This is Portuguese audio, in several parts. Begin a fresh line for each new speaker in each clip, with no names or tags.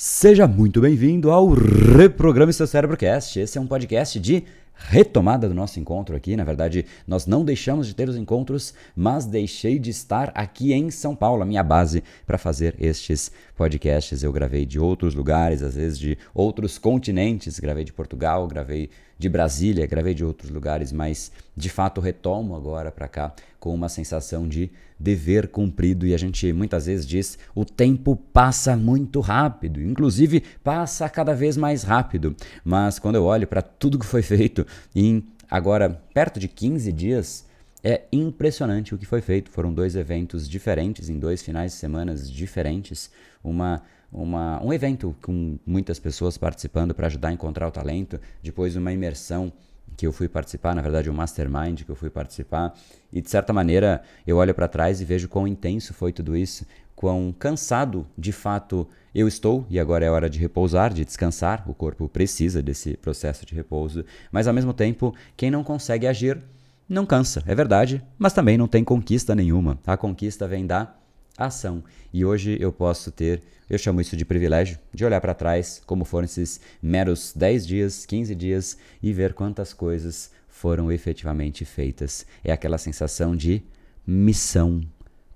Seja muito bem-vindo ao Reprograme Seu Cérebrocast. Esse é um podcast de retomada do nosso encontro aqui. Na verdade, nós não deixamos de ter os encontros, mas deixei de estar aqui em São Paulo, a minha base, para fazer estes podcasts. Eu gravei de outros lugares, às vezes de outros continentes. Gravei de Portugal, gravei de Brasília, gravei de outros lugares, mas de fato retomo agora para cá com uma sensação de dever cumprido e a gente muitas vezes diz o tempo passa muito rápido, inclusive passa cada vez mais rápido. Mas quando eu olho para tudo que foi feito em agora perto de 15 dias, é impressionante o que foi feito. Foram dois eventos diferentes em dois finais de semana diferentes, uma uma, um evento com muitas pessoas participando para ajudar a encontrar o talento, depois uma imersão que eu fui participar, na verdade um mastermind que eu fui participar, e de certa maneira eu olho para trás e vejo quão intenso foi tudo isso, quão cansado de fato eu estou, e agora é hora de repousar, de descansar, o corpo precisa desse processo de repouso, mas ao mesmo tempo, quem não consegue agir não cansa, é verdade, mas também não tem conquista nenhuma. A conquista vem da ação. E hoje eu posso ter, eu chamo isso de privilégio, de olhar para trás como foram esses meros 10 dias, 15 dias e ver quantas coisas foram efetivamente feitas. É aquela sensação de missão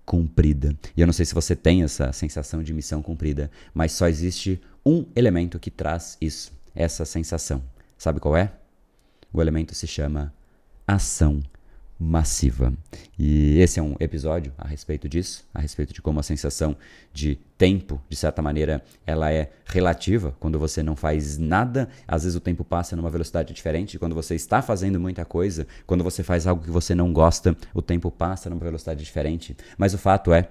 cumprida. E eu não sei se você tem essa sensação de missão cumprida, mas só existe um elemento que traz isso, essa sensação. Sabe qual é? O elemento se chama ação massiva. E esse é um episódio a respeito disso, a respeito de como a sensação de tempo, de certa maneira, ela é relativa. Quando você não faz nada, às vezes o tempo passa numa velocidade diferente. Quando você está fazendo muita coisa, quando você faz algo que você não gosta, o tempo passa numa velocidade diferente. Mas o fato é,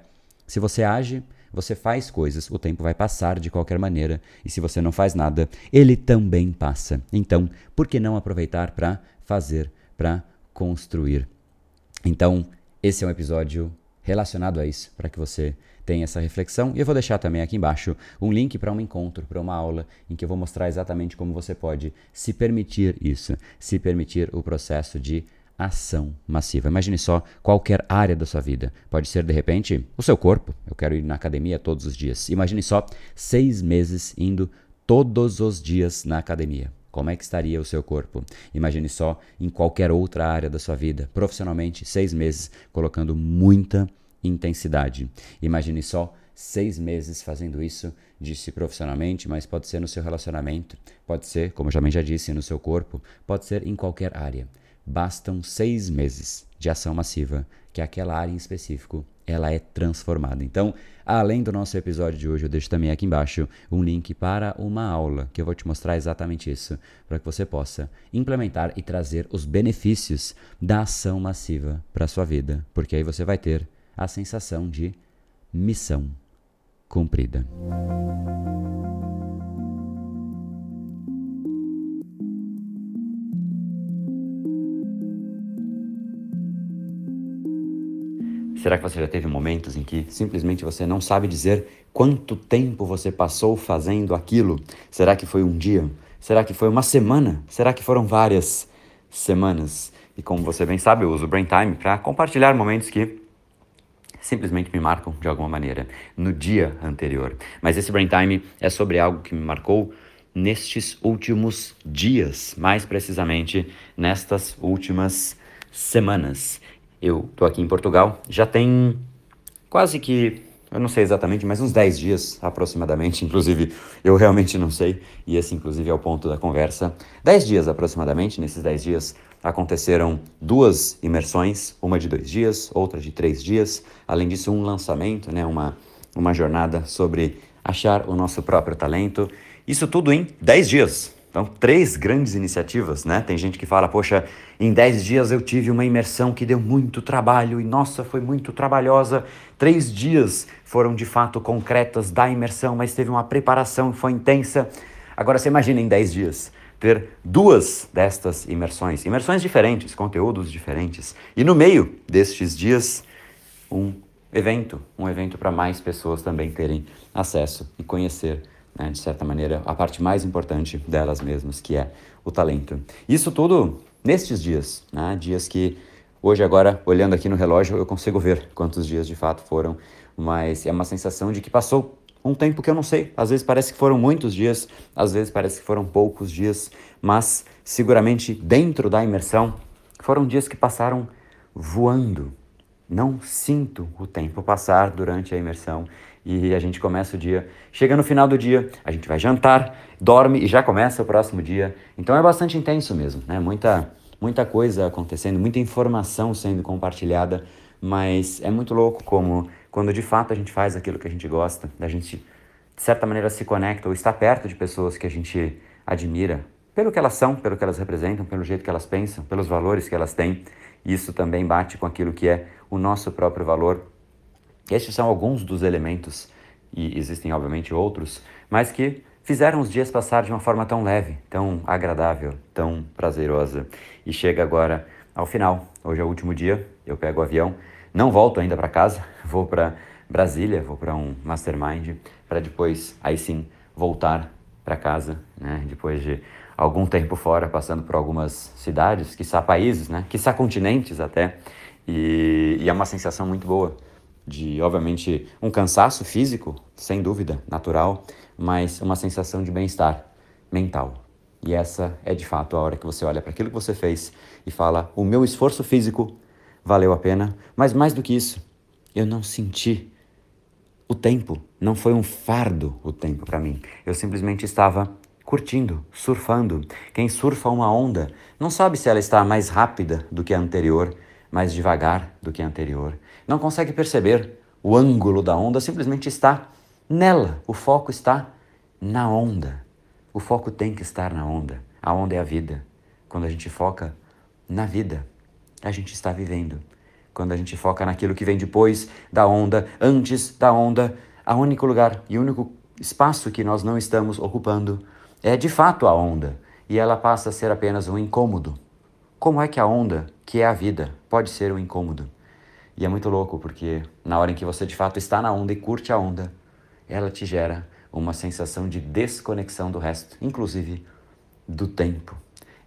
se você age, você faz coisas, o tempo vai passar de qualquer maneira. E se você não faz nada, ele também passa. Então, por que não aproveitar para fazer, para construir? Então, esse é um episódio relacionado a isso, para que você tenha essa reflexão. E eu vou deixar também aqui embaixo um link para um encontro, para uma aula, em que eu vou mostrar exatamente como você pode se permitir isso, se permitir o processo de ação massiva. Imagine só qualquer área da sua vida. Pode ser, de repente, o seu corpo. Eu quero ir na academia todos os dias. Imagine só seis meses indo todos os dias na academia. Como é que estaria o seu corpo? Imagine só em qualquer outra área da sua vida, profissionalmente, seis meses, colocando muita intensidade. Imagine só seis meses fazendo isso, disse profissionalmente, mas pode ser no seu relacionamento, pode ser, como eu também já disse, no seu corpo, pode ser em qualquer área. Bastam seis meses de ação massiva que aquela área em específico ela é transformada. Então, além do nosso episódio de hoje, eu deixo também aqui embaixo um link para uma aula que eu vou te mostrar exatamente isso, para que você possa implementar e trazer os benefícios da ação massiva para a sua vida, porque aí você vai ter a sensação de missão cumprida. Será que você já teve momentos em que simplesmente você não sabe dizer quanto tempo você passou fazendo aquilo? Será que foi um dia? Será que foi uma semana? Será que foram várias semanas? E como você bem sabe, eu uso o Brain Time para compartilhar momentos que simplesmente me marcam de alguma maneira no dia anterior. Mas esse Brain Time é sobre algo que me marcou nestes últimos dias, mais precisamente nestas últimas semanas. Eu estou aqui em Portugal, já tem quase que, eu não sei exatamente, mas uns 10 dias aproximadamente, inclusive eu realmente não sei, e esse inclusive é o ponto da conversa. 10 dias aproximadamente, nesses 10 dias aconteceram duas imersões, uma de dois dias, outra de três dias, além disso um lançamento, né, uma, uma jornada sobre achar o nosso próprio talento, isso tudo em 10 dias. Então, três grandes iniciativas, né? Tem gente que fala, poxa, em dez dias eu tive uma imersão que deu muito trabalho e, nossa, foi muito trabalhosa. Três dias foram de fato concretas da imersão, mas teve uma preparação, foi intensa. Agora, você imagina em dez dias ter duas destas imersões, imersões diferentes, conteúdos diferentes, e no meio destes dias, um evento, um evento para mais pessoas também terem acesso e conhecer né, de certa maneira, a parte mais importante delas mesmas, que é o talento. Isso tudo nestes dias, né, dias que hoje, agora, olhando aqui no relógio, eu consigo ver quantos dias de fato foram, mas é uma sensação de que passou Um tempo que eu não sei, às vezes parece que foram muitos dias, às vezes parece que foram poucos dias, mas seguramente dentro da imersão foram dias que passaram voando. Não sinto o tempo passar durante a imersão e a gente começa o dia. Chega no final do dia, a gente vai jantar, dorme e já começa o próximo dia. Então é bastante intenso mesmo, né? Muita, muita coisa acontecendo, muita informação sendo compartilhada, mas é muito louco como quando de fato a gente faz aquilo que a gente gosta, a gente de certa maneira se conecta ou está perto de pessoas que a gente admira, pelo que elas são, pelo que elas representam, pelo jeito que elas pensam, pelos valores que elas têm. Isso também bate com aquilo que é o nosso próprio valor. Estes são alguns dos elementos, e existem obviamente outros, mas que fizeram os dias passar de uma forma tão leve, tão agradável, tão prazerosa. E chega agora ao final. Hoje é o último dia, eu pego o avião, não volto ainda para casa, vou para Brasília, vou para um mastermind, para depois, aí sim, voltar para casa, né? Depois de algum tempo fora, passando por algumas cidades, quiçá países, né? Quiçá continentes até. E, e é uma sensação muito boa de, obviamente, um cansaço físico, sem dúvida, natural, mas uma sensação de bem-estar mental. E essa é de fato a hora que você olha para aquilo que você fez e fala: o meu esforço físico valeu a pena, mas mais do que isso, eu não senti o tempo, não foi um fardo o tempo para mim. Eu simplesmente estava curtindo, surfando. Quem surfa uma onda não sabe se ela está mais rápida do que a anterior, mais devagar do que a anterior. Não consegue perceber o ângulo da onda, simplesmente está nela. O foco está na onda. O foco tem que estar na onda. A onda é a vida. Quando a gente foca na vida, a gente está vivendo. Quando a gente foca naquilo que vem depois da onda, antes da onda, o único lugar e único espaço que nós não estamos ocupando é de fato a onda, e ela passa a ser apenas um incômodo. Como é que a onda, que é a vida, pode ser um incômodo? E é muito louco porque na hora em que você de fato está na onda e curte a onda, ela te gera uma sensação de desconexão do resto, inclusive do tempo.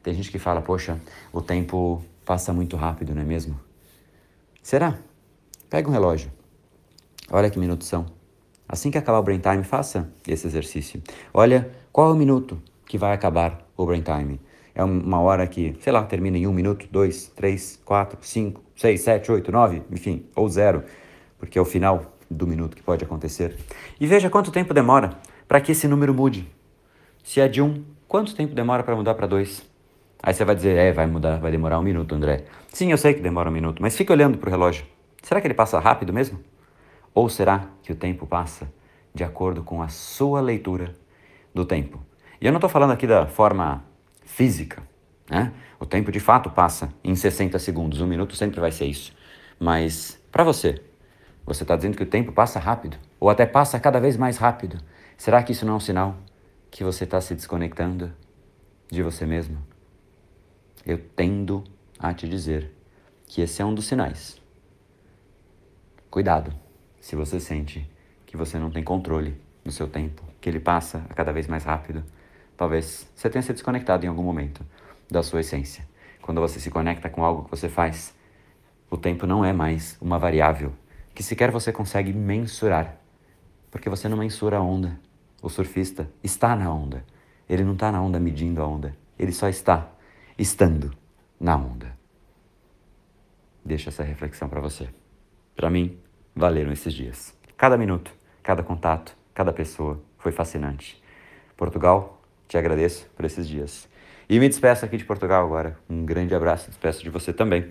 Tem gente que fala, poxa, o tempo passa muito rápido, não é mesmo? Será? Pega um relógio. Olha que minutos são. Assim que acabar o brain time, faça esse exercício. Olha qual é o minuto que vai acabar o brain time. É uma hora que, sei lá, termina em um minuto, dois, três, quatro, cinco, seis, sete, oito, nove, enfim, ou zero, porque é o final do minuto que pode acontecer. E veja quanto tempo demora para que esse número mude. Se é de um, quanto tempo demora para mudar para dois? Aí você vai dizer, é, vai mudar, vai demorar um minuto, André. Sim, eu sei que demora um minuto, mas fique olhando para o relógio. Será que ele passa rápido mesmo? Ou será que o tempo passa de acordo com a sua leitura do tempo? E eu não estou falando aqui da forma física, né? O tempo de fato passa em 60 segundos, um minuto sempre vai ser isso. Mas para você, você está dizendo que o tempo passa rápido, ou até passa cada vez mais rápido. Será que isso não é um sinal que você está se desconectando de você mesmo? Eu tendo a te dizer que esse é um dos sinais. Cuidado se você sente que você não tem controle do seu tempo, que ele passa cada vez mais rápido. Talvez você tenha se desconectado em algum momento da sua essência. Quando você se conecta com algo que você faz, o tempo não é mais uma variável que sequer você consegue mensurar, porque você não mensura a onda. O surfista está na onda. Ele não está na onda medindo a onda. Ele só está estando na onda. Deixa essa reflexão para você. Para mim, valeram esses dias. Cada minuto, cada contato, cada pessoa foi fascinante. Portugal, te agradeço por esses dias. E me despeço aqui de Portugal agora. Um grande abraço, despeço de você também.